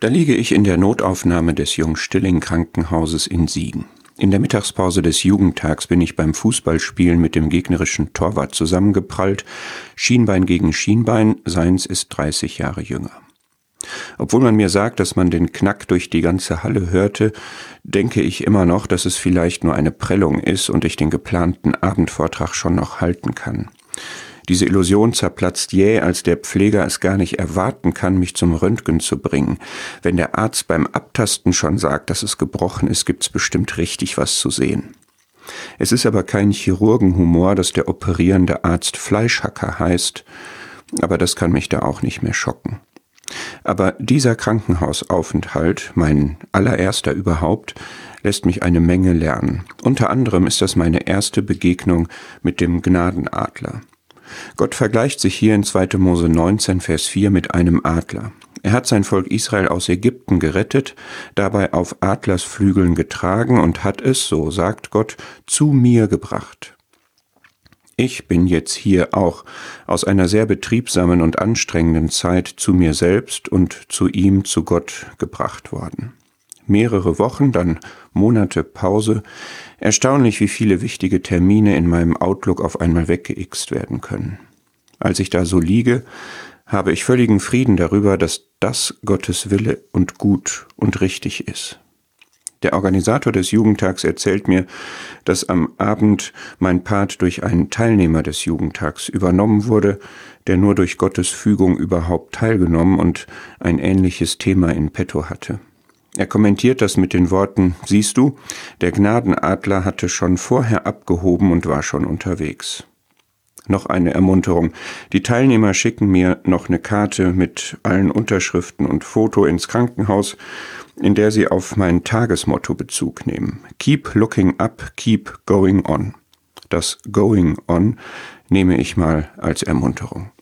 Da liege ich in der Notaufnahme des Jungstilling-Krankenhauses in Siegen. In der Mittagspause des Jugendtags bin ich beim Fußballspielen mit dem gegnerischen Torwart zusammengeprallt, Schienbein gegen Schienbein, seins ist 30 Jahre jünger. Obwohl man mir sagt, dass man den Knack durch die ganze Halle hörte, denke ich immer noch, dass es vielleicht nur eine Prellung ist und ich den geplanten Abendvortrag schon noch halten kann. Diese Illusion zerplatzt jäh, als der Pfleger es gar nicht erwarten kann, mich zum Röntgen zu bringen. Wenn der Arzt beim Abtasten schon sagt, dass es gebrochen ist, gibt's bestimmt richtig was zu sehen. Es ist aber kein Chirurgenhumor, dass der operierende Arzt Fleischhacker heißt, aber das kann mich da auch nicht mehr schocken. Aber dieser Krankenhausaufenthalt, mein allererster überhaupt, lässt mich eine Menge lernen. Unter anderem ist das meine erste Begegnung mit dem Gnadenadler. Gott vergleicht sich hier in 2. Mose 19, Vers 4 mit einem Adler. Er hat sein Volk Israel aus Ägypten gerettet, dabei auf Adlersflügeln getragen und hat es, so sagt Gott, zu mir gebracht. Ich bin jetzt hier auch aus einer sehr betriebsamen und anstrengenden Zeit zu mir selbst und zu ihm, zu Gott gebracht worden mehrere Wochen, dann Monate Pause. Erstaunlich, wie viele wichtige Termine in meinem Outlook auf einmal weggeixt werden können. Als ich da so liege, habe ich völligen Frieden darüber, dass das Gottes Wille und gut und richtig ist. Der Organisator des Jugendtags erzählt mir, dass am Abend mein Part durch einen Teilnehmer des Jugendtags übernommen wurde, der nur durch Gottes Fügung überhaupt teilgenommen und ein ähnliches Thema in petto hatte. Er kommentiert das mit den Worten, siehst du, der Gnadenadler hatte schon vorher abgehoben und war schon unterwegs. Noch eine Ermunterung. Die Teilnehmer schicken mir noch eine Karte mit allen Unterschriften und Foto ins Krankenhaus, in der sie auf mein Tagesmotto Bezug nehmen. Keep looking up, keep going on. Das going on nehme ich mal als Ermunterung.